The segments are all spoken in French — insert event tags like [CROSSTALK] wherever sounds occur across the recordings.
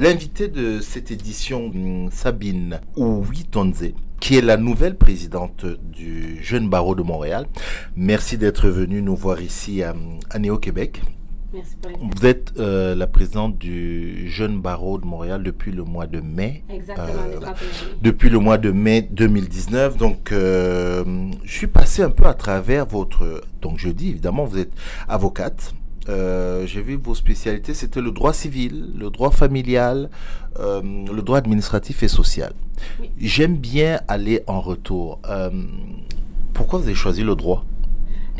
L'invité de cette édition, hum, Sabine Ouitonze, qui est la nouvelle présidente du Jeune Barreau de Montréal. Merci d'être venue nous voir ici à, à Néo-Québec. Merci pour Vous êtes euh, la présidente du Jeune Barreau de Montréal depuis le mois de mai. Exactement, Euh, le 31 juillet. depuis le mois de mai 2019. Donc, euh, je suis passé un peu à travers votre. Donc, je dis évidemment, vous êtes avocate. Euh, J'ai vu vos spécialités, c'était le droit civil, le droit familial, euh, le droit administratif et social. Oui. J'aime bien aller en retour. Euh, pourquoi vous avez choisi le droit?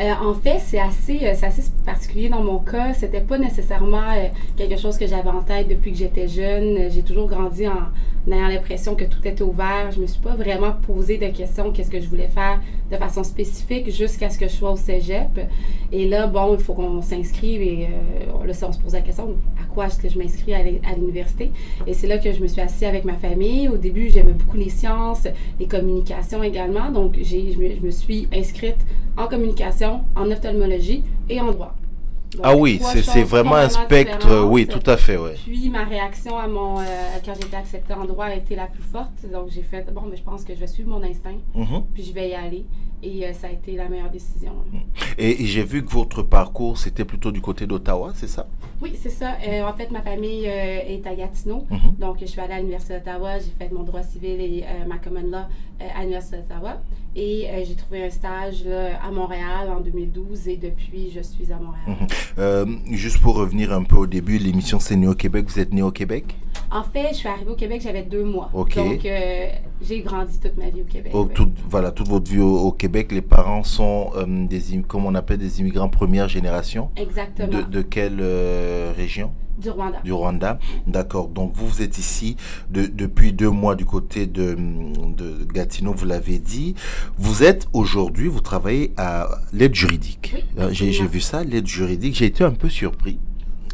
Euh, en fait, c'est assez, euh, assez particulier dans mon cas. C'était pas nécessairement euh, quelque chose que j'avais en tête depuis que j'étais jeune. J'ai toujours grandi en ayant l'impression que tout était ouvert. Je me suis pas vraiment posé de questions qu'est-ce que je voulais faire de façon spécifique jusqu'à ce que je sois au cégep. Et là, bon, il faut qu'on s'inscrive et euh, là, on se pose la question à quoi est-ce que je m'inscris à l'université? Et c'est là que je me suis assise avec ma famille. Au début, j'aimais beaucoup les sciences, les communications également. Donc, je, me, je me suis inscrite en communication, en ophtalmologie et en droit. Donc, Ah oui, c'est vraiment un spectre. Oui, tout à fait, ouais. Puis ma réaction à mon euh, quand j'ai été acceptée en droit a été la plus forte. Donc j'ai fait bon, mais je pense que je vais suivre mon instinct, Mhm. puis je vais y aller. Et euh, ça a été la meilleure décision. Et, et j'ai vu que votre parcours, c'était plutôt du côté d'Ottawa, c'est ça? Oui, c'est ça. Euh, en fait, ma famille euh, est à Gatineau. Mhm. Donc, je suis allée à l'Université d'Ottawa. J'ai fait mon droit civil et ma common law à l'Université d'Ottawa. Et euh, j'ai trouvé un stage là, à Montréal en 2012 et depuis, je suis à Montréal. Mhm. Euh, juste pour revenir un peu au début, l'émission c'est Né au Québec. Vous êtes né au Québec? En fait, je suis arrivée au Québec, j'avais deux mois. Donc, euh, j'ai grandi toute ma vie au Québec. Toute, voilà, toute votre vie au, au Québec, les parents sont euh, des, comme on appelle des immigrants première génération? Exactement. De, de quelle euh, région? Du Rwanda. Du Rwanda. D'accord. Donc vous, vous êtes ici de- depuis deux mois du côté de, de Gatineau, vous l'avez dit. Vous êtes aujourd'hui, vous travaillez à l'aide juridique. Oui, Euh, J'ai vu ça, l'aide juridique. J'ai été un peu surpris.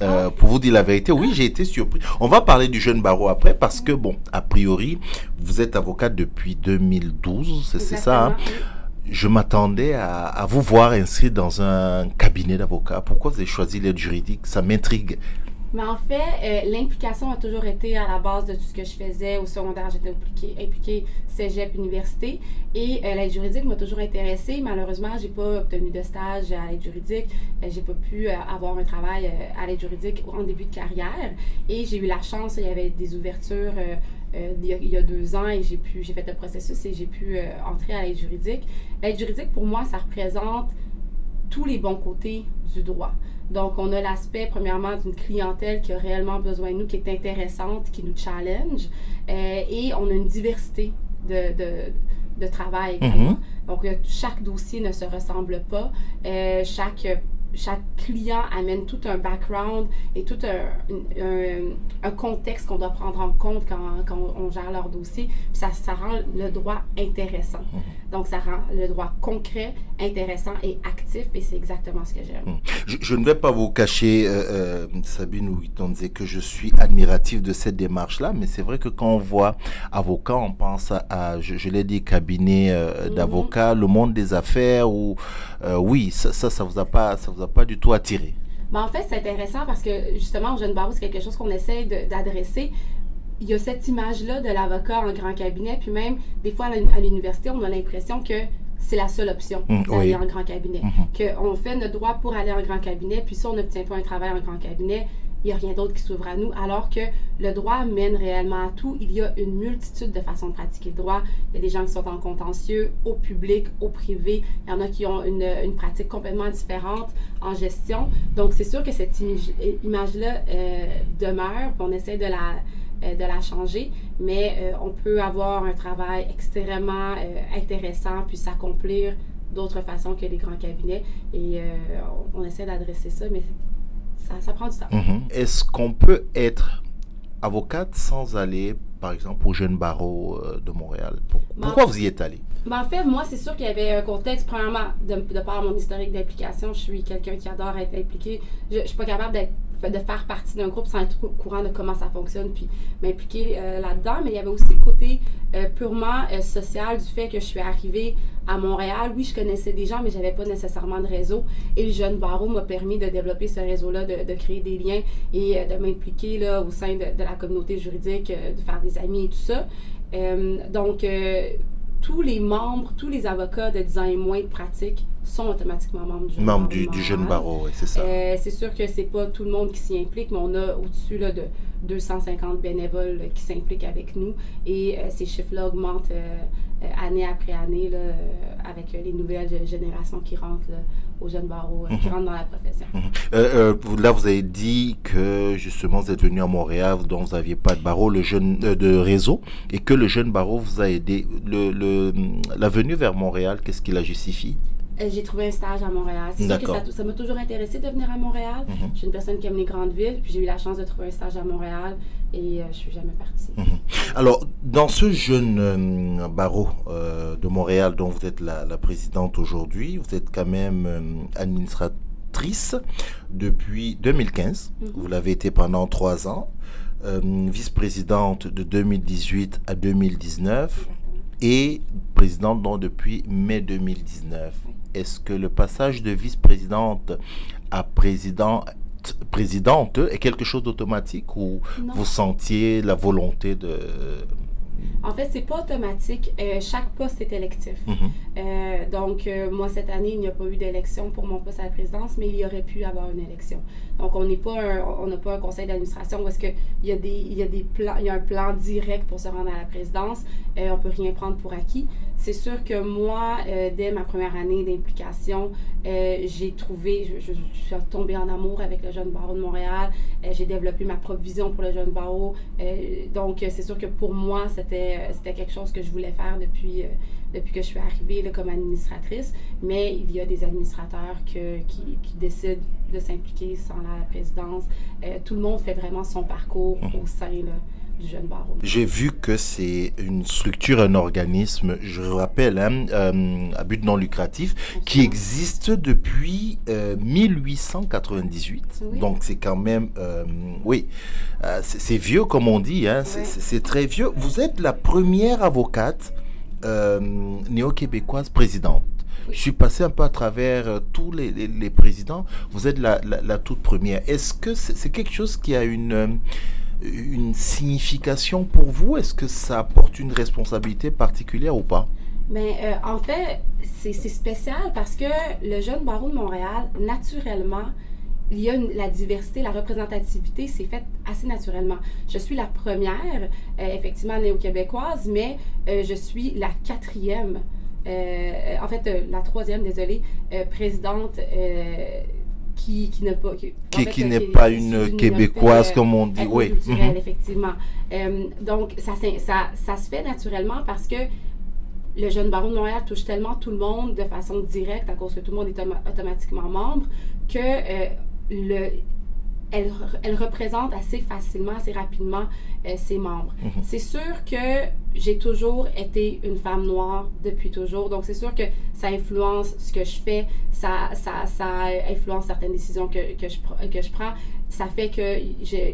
Euh, Ah. pour vous dire la vérité, oui, j'ai été surpris. On va parler du jeune barreau après parce que, bon, a priori, vous êtes avocate depuis 2012, c'est ça. hein? Je m'attendais à, à vous voir inscrit dans un cabinet d'avocat. Pourquoi vous avez choisi l'aide juridique? Ça m'intrigue. Mais en fait, euh, l'implication a toujours été à la base de tout ce que je faisais. Au secondaire, j'étais impliquée, impliquée cégep, université. Et euh, l'aide juridique m'a toujours intéressée. Malheureusement, j'ai pas obtenu de stage à l'aide juridique. Euh, j'ai pas pu euh, avoir un travail euh, à l'aide juridique en début de carrière. Et j'ai eu la chance, il y avait des ouvertures il, y a, deux ans et j'ai pu, j'ai fait le processus et j'ai pu entrer à l'aide juridique. L'aide juridique, pour moi, ça représente tous les bons côtés du droit. Donc, on a l'aspect, premièrement, d'une clientèle qui a réellement besoin de nous, qui est intéressante, qui nous challenge. Euh, et on a une diversité de, de, de travail. Mhm. Donc, euh, chaque dossier ne se ressemble pas. Euh, chaque, chaque client amène tout un background et tout un, un, un contexte qu'on doit prendre en compte quand, quand on gère leur dossier. Puis ça, ça rend le droit intéressant. Donc, ça rend le droit concret, intéressant et actif. Et c'est exactement ce que j'aime. Je, je ne vais pas vous cacher, euh, euh, Sabine Ouitonze, que je suis admiratif de cette démarche-là, mais c'est vrai que quand on voit avocat, on pense à, à- je, je l'ai dit, cabinet euh, Mhm. d'avocats, le monde des affaires, ou euh, oui, ça, ça, ça vous a pas, ça vous a pas du tout attiré. En fait, c'est intéressant parce que justement, au Jeune Barreau, c'est quelque chose qu'on essaie d'adresser. Il y a cette image-là de l'avocat en grand cabinet, puis même des fois à l'uni- à l'université, on a l'impression que c'est la seule option Mm, d'aller oui. en grand cabinet. Mhm. Qu'on fait notre droit pour aller en grand cabinet, puis si on n'obtient pas un travail en grand cabinet, il n'y a rien d'autre qui s'ouvre à nous, alors que le droit mène réellement à tout. Il y a une multitude de façons de pratiquer le droit. Il y a des gens qui sont en contentieux, au public, au privé. Il y en a qui ont une, pratique complètement différente en gestion. Donc, c'est sûr que cette image- image-là euh, demeure, on essaie de la, euh, de la changer, mais euh, on peut avoir un travail extrêmement intéressant, puis s'accomplir d'autres façons que les grands cabinets. Et on essaie d'adresser ça, mais ça, ça prend du temps. Mhm. Est-ce qu'on peut être avocate sans aller, par exemple, au jeune barreau euh, de Montréal? Pour- Ben, Pourquoi vous y êtes allé Ben, en fait, moi, c'est sûr qu'il y avait un contexte. Premièrement, de, de par mon historique d'implication, je suis quelqu'un qui adore être impliqué. Je, je suis pas capable d'être de faire partie d'un groupe sans être au courant de comment ça fonctionne puis m'impliquer euh, là-dedans. Mais il y avait aussi le côté euh, purement euh, social du fait que je suis arrivée à Montréal, oui, je connaissais des gens, mais j'avais pas nécessairement de réseau. Et le jeune barreau m'a permis de développer ce réseau-là, de, créer des liens et de m'impliquer là, au sein de, la communauté juridique, de faire des amis et tout ça. donc, tous les membres, tous les avocats de 10 ans et moins de pratique sont automatiquement membres du jeune barreau. du, jeune barreau, oui, c'est ça. Euh, c'est sûr que c'est pas tout le monde qui s'y implique, mais on a au-dessus de 250 bénévoles qui s'impliquent avec nous et euh, ces chiffres-là augmentent euh, année après année avec les nouvelles générations qui rentrent aux jeunes barreaux, qui mhm. rentrent dans la profession. Mhm. là, vous avez dit que justement vous êtes venu à Montréal, dont vous n'aviez pas de barreau, le jeune de réseau, et que le jeune barreau vous a aidé. Le, la venue vers Montréal, qu'est-ce qui la justifie? euh, j'ai trouvé un stage à Montréal. C'est sûr que ça m'a toujours intéressé de venir à Montréal. Mhm. Je suis une personne qui aime les grandes villes, puis j'ai eu la chance de trouver un stage à Montréal et euh, je suis jamais partie. Mhm. Alors, dans ce jeune euh, barreau de Montréal dont vous êtes la, présidente aujourd'hui, vous êtes quand même administratrice depuis 2015. Mhm. Vous l'avez été pendant trois ans. vice-présidente de 2018 à 2019 et présidente donc depuis mai 2019 est-ce que le passage de vice-présidente à présidente présidente est quelque chose d'automatique ou vous sentiez la volonté de en fait, c'est pas automatique. Euh, chaque poste est électif. Mhm. Euh, donc, euh, moi, cette année, il n'y a pas eu d'élection pour mon poste à la présidence, mais il y aurait pu avoir une élection. Donc, on n'est pas on n'a pas un conseil d'administration où est-ce qu'il y a des, il y a des plans, il y a un plan direct pour se rendre à la présidence. on peut rien prendre pour acquis. C'est sûr que moi, dès ma première année d'implication, j'ai trouvé, je, suis tombée en amour avec le jeune barreau de Montréal. j'ai développé ma propre vision pour le jeune barreau. donc, c'est sûr que pour moi, c'était euh, quelque chose que je voulais faire depuis, euh, depuis que je suis arrivée là, comme administratrice. Mais il y a des administrateurs qui, qui décident de s'impliquer sans la présidence. Euh, tout le monde fait vraiment son parcours au sein du jeune barreau. J'ai vu que c'est une structure, un organisme, je rappelle, hein, à but non lucratif, qui existe depuis 1898. Donc c'est quand même, oui, c'est vieux comme on dit, hein, c'est très vieux. Vous êtes la première avocate euh, néo-québécoise présidente. Je suis passé un peu à travers euh, tous les, les, présidents. Vous êtes la, la, toute première. Est-ce que c'est quelque chose qui a une, euh, une signification pour vous? Est-ce que ça apporte une responsabilité particulière ou pas? Mais en fait, c'est spécial parce que le jeune barreau de Montréal, naturellement, il y a la diversité, la représentativité, c'est fait assez naturellement. Je suis la première, euh, effectivement, néo-québécoise, mais euh, je suis la quatrième, euh, en fait, la troisième, désolée, présidente qui, qui n'est pas, qui, qui, n'est pas une, québécoise, comme on dit, oui. Mhm. effectivement. donc, ça, ça, ça se fait naturellement parce que le jeune baron de Montréal touche tellement tout le monde de façon directe à cause que tout le monde est automatiquement membre que le, elle, elle, représente assez facilement, assez rapidement euh, ses membres. Mhm. C'est sûr que j'ai toujours été une femme noire depuis toujours, donc c'est sûr que ça influence ce que je fais, ça, ça, ça influence certaines décisions que, que, je, que je prends. Ça fait que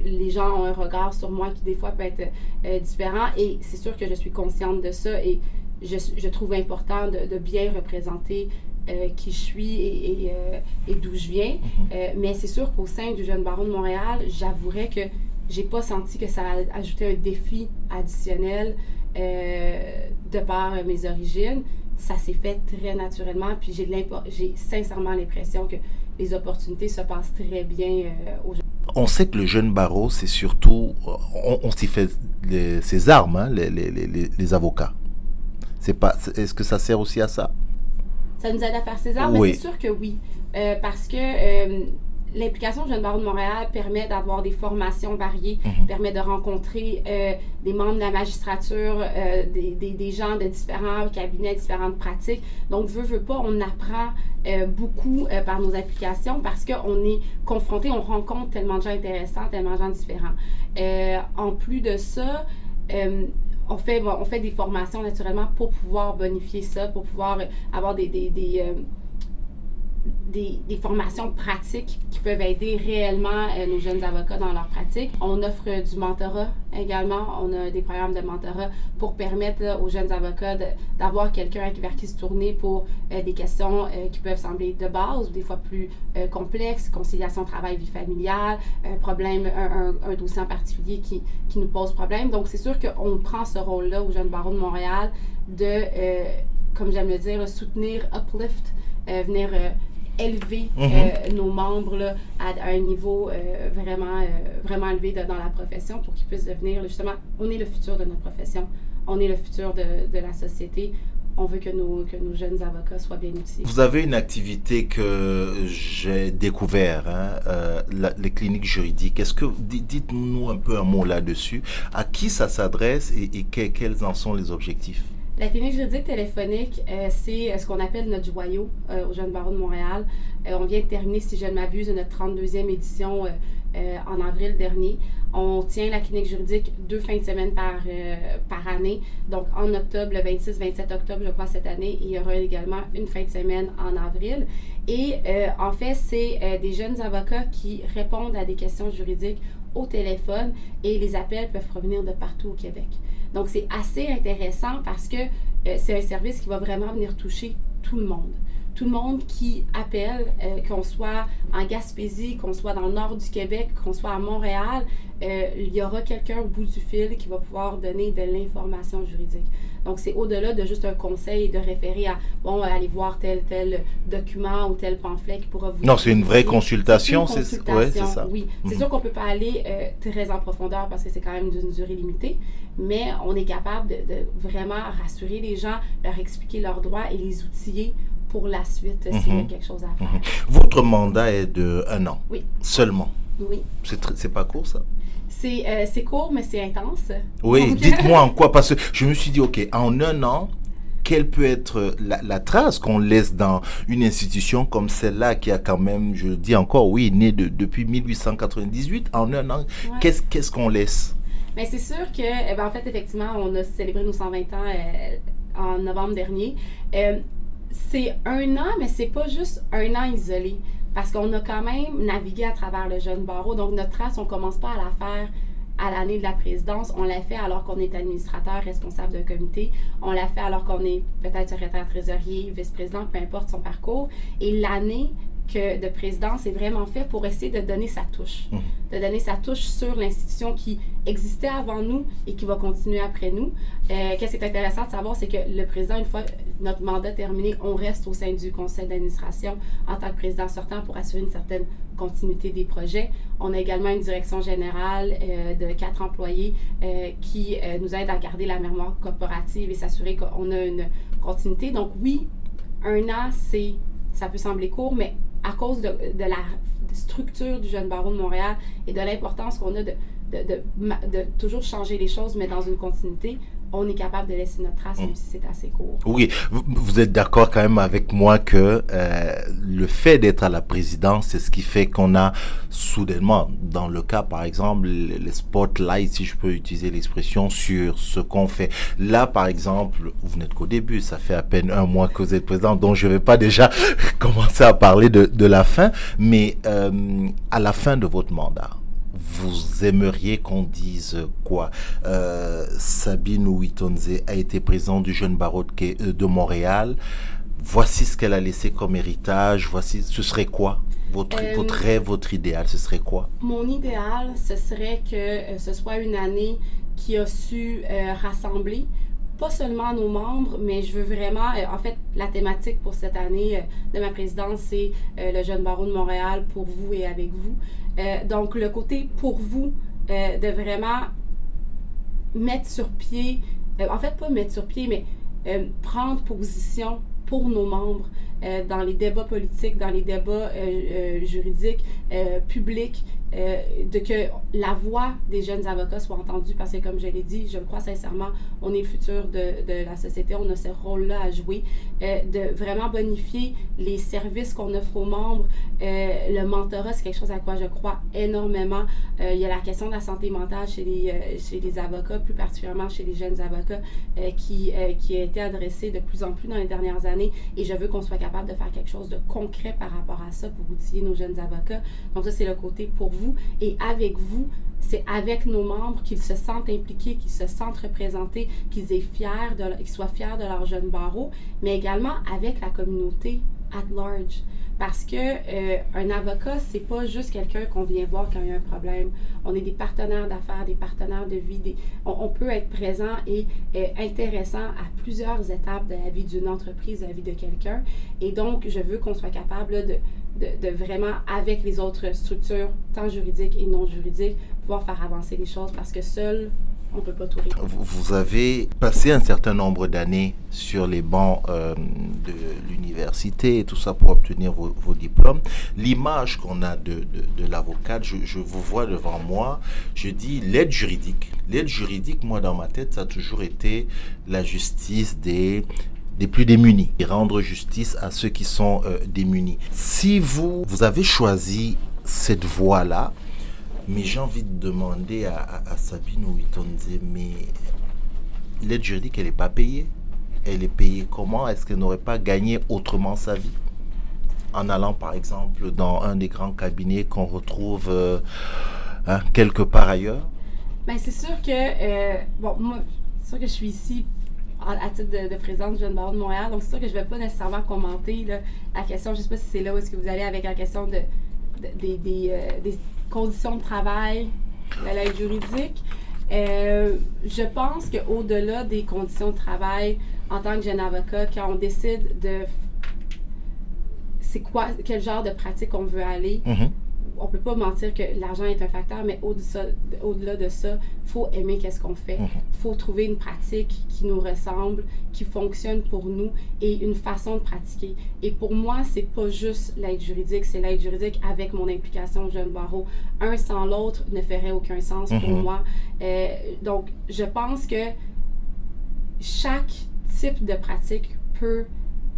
les gens ont un regard sur moi qui des fois peut être euh, différent et c'est sûr que je suis consciente de ça et je, je trouve important de, de bien représenter euh, qui je suis et, et, euh, d'où je viens. Mhm. Euh, mais c'est sûr qu'au sein du Jeune Baron de Montréal, j'avouerais que j'ai pas senti que ça a ajouté un défi additionnel de par mes origines. Ça s'est fait très naturellement, puis j'ai, j'ai sincèrement l'impression que les opportunités se passent très bien aujourd'hui. On sait que le jeune barreau, c'est surtout, on, s'y fait ses armes, hein, les, les, avocats. C'est pas, est-ce que ça sert aussi à ça? Ça nous aide à faire ses armes, mais c'est sûr que oui. Euh, parce que euh, l'implication du Jeune Barreau de Montréal permet d'avoir des formations variées, mhm. permet de rencontrer euh, des membres de la magistrature, des, des, des, gens de différents cabinets, différentes pratiques. Donc, veut, veut pas, on apprend beaucoup par nos applications parce qu'on est confronté, on rencontre tellement de gens intéressants, tellement de gens différents. en plus de ça, on fait, des formations naturellement pour pouvoir bonifier ça, pour pouvoir avoir des, euh, des, formations pratiques qui peuvent aider réellement euh, nos jeunes avocats dans leur pratique. On offre du mentorat également. On a des programmes de mentorat pour permettre aux jeunes avocats d'avoir quelqu'un vers qui se tourner pour euh, des questions euh, qui peuvent sembler de base ou des fois plus complexes, conciliation travail-vie familiale, problème, un, un, dossier en particulier qui, qui nous pose problème. Donc, c'est sûr qu'on prend ce rôle-là aux jeunes barreaux de Montréal de, comme j'aime le dire, soutenir, uplift, venir élever mhm. euh, nos membres là, à, un niveau euh, vraiment, euh, vraiment élevé dans la profession pour qu'ils puissent devenir, justement, on est le futur de notre profession, on est le futur de, de la société. On veut que nos, que nos jeunes avocats soient bien outillés. Vous avez une activité que j'ai découvert, hein, les cliniques juridiques. Est-ce que dites-nous un peu un mot là-dessus À qui ça s'adresse et, et quels en sont les objectifs? La clinique juridique téléphonique, euh, c'est euh, ce qu'on appelle notre joyau euh, au Jeune Barreau de Montréal. on vient de terminer, si je ne m'abuse, notre 32e édition en avril dernier. On tient la clinique juridique deux fins de semaine par, par année. Donc, en octobre, le 26-27 octobre, je crois, cette année, il y aura également une fin de semaine en avril. Et en fait, c'est des jeunes avocats qui répondent à des questions juridiques au téléphone et les appels peuvent provenir de partout au Québec. Donc, c'est assez intéressant parce que euh, c'est un service qui va vraiment venir toucher tout le monde. Tout le monde qui appelle, euh, qu'on soit en Gaspésie, qu'on soit dans le nord du Québec, qu'on soit à Montréal, euh, il y aura quelqu'un au bout du fil qui va pouvoir donner de l'information juridique. Donc, c'est au-delà de juste un conseil de référer à, bon, aller voir tel, tel document ou tel pamphlet qui pourra vous... Non, c'est une vraie consultation, c'est ça. Oui, c'est mhm. sûr qu'on ne peut pas aller euh, très en profondeur parce que c'est quand même d'une durée limitée, mais on est capable de, vraiment rassurer les gens, leur expliquer leurs droits et les outiller pour la suite s'il y a mhm. quelque chose à faire. Mhm. Votre mandat est de un an Oui. Seulement Oui. C'est pas court, ça? Euh, c'est court, mais c'est intense. Oui, [LAUGHS] dites-moi en quoi, parce que je me suis dit, OK, en un an, quelle peut être la, trace qu'on laisse dans une institution comme celle-là qui a quand même, je dis encore, oui, née depuis 1898, en un an, qu'est-ce qu'on laisse? Mais c'est sûr que, eh ben, en fait, effectivement, on a célébré nos 120 ans euh, en novembre dernier. Euh, c'est un an, mais c'est pas juste un an isolé parce qu'on a quand même navigué à travers le jeune barreau. Donc, notre trace, on ne commence pas à la faire à l'année de la présidence. On l'a fait alors qu'on est administrateur responsable d'un comité. On l'a fait alors qu'on est peut-être secrétaire trésorier, vice-président, peu importe son parcours. Et l'année de présidence est vraiment fait pour essayer de donner sa touche, mmh. de donner sa touche sur l'institution qui existait avant nous et qui va continuer après nous. Euh, qu'est-ce qui est intéressant de savoir, c'est que le président, une fois notre mandat terminé, on reste au sein du conseil d'administration en tant que président sortant pour assurer une certaine continuité des projets. On a également une direction générale euh, de quatre employés euh, qui nous aide à garder la mémoire corporative et s'assurer qu'on a une continuité. Donc oui, un an, c'est ça peut sembler court, mais à cause de, la structure du jeune barreau de Montréal et de l'importance qu'on a de, de, toujours changer les choses, mais dans une continuité, on est capable de laisser notre trace, même si c'est assez court. Oui, vous, êtes d'accord quand même avec moi que euh, le fait d'être à la présidence, c'est ce qui fait qu'on a soudainement, dans le cas par exemple, les spotlights, si je peux utiliser l'expression, sur ce qu'on fait. Là, par exemple, vous n'êtes qu'au début, ça fait à peine un mois que vous êtes président, donc je ne vais pas déjà [LAUGHS] commencer à parler de, de la fin, mais euh, à la fin de votre mandat, vous aimeriez qu'on dise quoi? Euh, Sabine Ouitonze a été présidente du jeune barreau de, de Montréal. Voici ce qu'elle a laissé comme héritage. Voici, ce serait quoi? Votre, euh, votre rêve, votre idéal, ce serait quoi? Mon idéal, ce serait que euh, ce soit une année qui a su rassembler pas seulement nos membres, mais je veux vraiment, en fait, la thématique pour cette année de ma présidence, c'est le jeune barreau de Montréal pour vous et avec vous. Euh, donc, le côté pour vous euh, de vraiment mettre sur pied, euh, en fait, pas mettre sur pied, mais prendre position pour nos membres dans les débats politiques, dans les débats juridiques, publics, euh, de que la voix des jeunes avocats soit entendue parce que, comme je l'ai dit, je le crois sincèrement, on est le futur de, de la société, on a ce rôle-là à jouer, euh, de vraiment bonifier les services qu'on offre aux membres. Euh, le mentorat, c'est quelque chose à quoi je crois énormément. il y a la question de la santé mentale chez les, chez les avocats, plus particulièrement chez les jeunes avocats, qui, qui a été adressée de plus en plus dans les dernières années et je veux qu'on soit capable de faire quelque chose de concret par rapport à ça pour outiller nos jeunes avocats. Donc ça, c'est le côté pour vous et avec vous, c'est avec nos membres qu'ils se sentent impliqués, qu'ils se sentent représentés, qu'ils soient fiers de leur jeune barreau, mais également avec la communauté at large. Parce que euh, un avocat, c'est pas juste quelqu'un qu'on vient voir quand il y a un problème. On est des partenaires d'affaires, des partenaires de vie. on, peut être présent et euh, intéressant à plusieurs étapes de la vie d'une entreprise, de la vie de quelqu'un. Et donc, je veux qu'on soit capable de, de, vraiment, avec les autres structures, tant juridiques et non juridiques, pouvoir faire avancer les choses parce que seul, on ne peut pas tout résoudre. Vous avez passé un certain nombre d'années sur les bancs euh, de l'université et tout ça pour obtenir vos, diplômes. L'image qu'on a de, de, l'avocate, je, je, vous vois devant moi, je dis l'aide juridique. L'aide juridique, moi dans ma tête, ça a toujours été la justice des des plus démunis et rendre justice à ceux qui sont euh, démunis. Si vous, vous avez choisi cette voie-là, mais j'ai envie de demander à, Sabine Ouitonze, mais l'aide juridique, elle n'est pas payée? Elle est payée comment? Est-ce qu'elle n'aurait pas gagné autrement sa vie? En allant, par exemple, dans un des grands cabinets qu'on retrouve euh, hein, quelque part ailleurs? Ben, C'est sûr que, euh, bon, moi, sûr que je suis ici à titre de, présidente du Jeune Barreau de Montréal. Donc, c'est sûr que je ne vais pas nécessairement commenter la question. Je ne sais pas si c'est là où est-ce que vous allez avec la question de, des, euh, des, conditions de travail, la loi juridique. Euh, je pense qu'au-delà des conditions de travail, en tant que jeune avocat, quand on décide de c'est quoi, quel genre de pratique on veut aller, mm-hmm on peut pas mentir que l'argent est un facteur, mais au-delà de ça, il faut aimer qu'est-ce qu'on fait. Il mhm. faut trouver une pratique qui nous ressemble, qui fonctionne pour nous et une façon de pratiquer. Et pour moi, c'est pas juste l'aide juridique, c'est l'aide juridique avec mon implication au jeune barreau. Un sans l'autre ne ferait aucun sens pour mhm. moi. Euh, donc, je pense que chaque type de pratique peut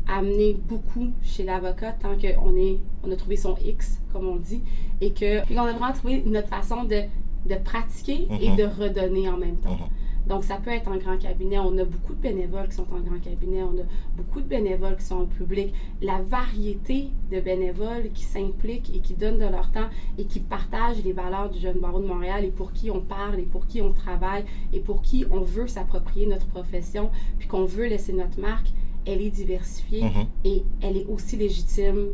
amener beaucoup chez l'avocat tant qu'on est, on a trouvé son X, comme on dit, et que qu'on a vraiment trouvé notre façon de, de pratiquer et mhm. de redonner en même temps. Mhm. Donc, ça peut être en grand cabinet. On a beaucoup de bénévoles qui sont en grand cabinet. On a beaucoup de bénévoles qui sont au public. La variété de bénévoles qui s'impliquent et qui donnent de leur temps et qui partagent les valeurs du Jeune Barreau de Montréal et pour qui on parle et pour qui on travaille et pour qui on veut s'approprier notre profession puis qu'on veut laisser notre marque, elle est diversifiée mhm. et elle est aussi légitime,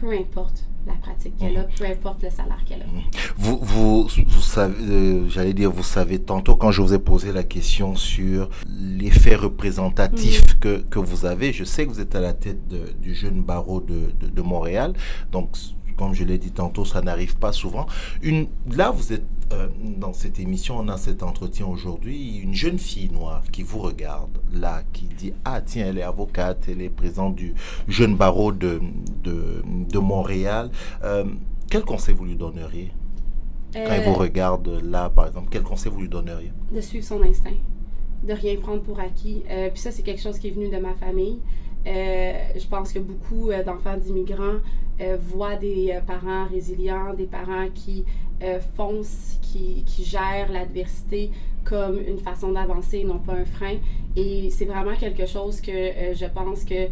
peu importe la pratique qu'elle a, mhm. peu importe le salaire qu'elle a. Mhm. Vous, vous, vous savez, euh, j'allais dire, vous savez, tantôt quand je vous ai posé la question sur l'effet représentatif que, que, vous avez, je sais que vous êtes à la tête du jeune barreau de, de, de Montréal, donc comme je l'ai dit tantôt, ça n'arrive pas souvent. Une, là, vous êtes euh, dans cette émission, on a cet entretien aujourd'hui, une jeune fille noire qui vous regarde, là, qui dit Ah, tiens, elle est avocate, elle est présente du jeune barreau de, de, Montréal. Euh, quel conseil vous lui donneriez? Quand elle vous euh, regarde là, par exemple, quel conseil vous lui donneriez? De suivre son instinct, de rien prendre pour acquis. puis ça, c'est quelque chose qui est venu de ma famille. Je pense que beaucoup d'enfants d'immigrants voient des parents résilients, des parents qui euh, fonce, qui, qui gère l'adversité comme une façon d'avancer, non pas un frein. Et c'est vraiment quelque chose que euh, je pense que,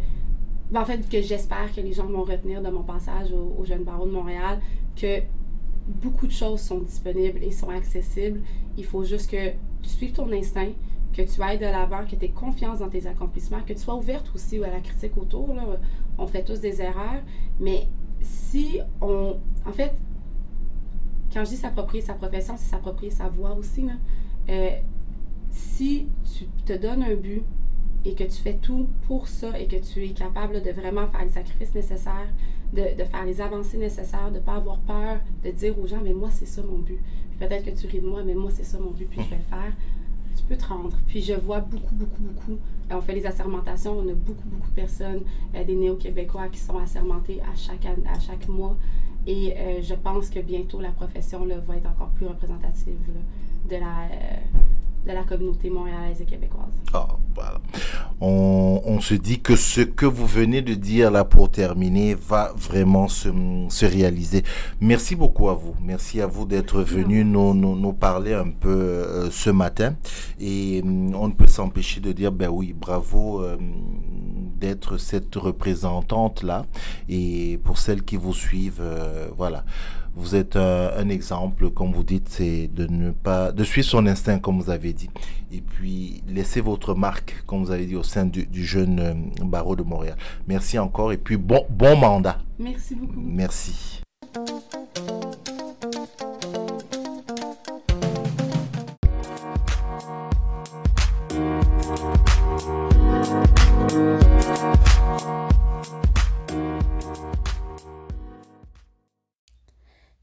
ben, en fait, que j'espère que les gens vont retenir de mon passage au, Jeune Barreau de Montréal, que beaucoup de choses sont disponibles et sont accessibles. Il faut juste que tu suives ton instinct, que tu ailles de l'avant, que tu aies confiance dans tes accomplissements, que tu sois ouverte aussi à la critique autour. On fait tous des erreurs, mais si on. En fait, quand je dis s'approprier sa profession, c'est s'approprier sa voix aussi. Euh, si tu te donnes un but et que tu fais tout pour ça et que tu es capable de vraiment faire les sacrifices nécessaires, de, faire les avancées nécessaires, de ne pas avoir peur, de dire aux gens, mais moi, c'est ça mon but. peut-être que tu ris de moi, mais moi, c'est ça mon but, puis je vais le faire. Tu peux te rendre. Puis je vois beaucoup, beaucoup, beaucoup. On fait les assermentations, on a beaucoup, beaucoup de personnes, euh, des néo-québécois qui sont assermentés à chaque, à chaque mois. Et euh, je pense que bientôt, la profession là, va être encore plus représentative de la de la communauté montréalaise et québécoise. Ah, voilà. on, on, se dit que ce que vous venez de dire là pour terminer va vraiment se, se réaliser. Merci beaucoup à vous. Merci à vous d'être venu nous, nous, nous, parler un peu euh, ce matin. Et euh, on ne peut s'empêcher de dire, ben oui, bravo euh, d'être cette représentante là. Et pour celles qui vous suivent, euh, voilà vous êtes un, un, exemple, comme vous dites, c'est de ne pas, de suivre son instinct, comme vous avez dit, et puis laisser votre marque, comme vous avez dit, au sein du, du jeune euh, barreau de Montréal. Merci encore, et puis bon, bon mandat. Merci beaucoup. Merci.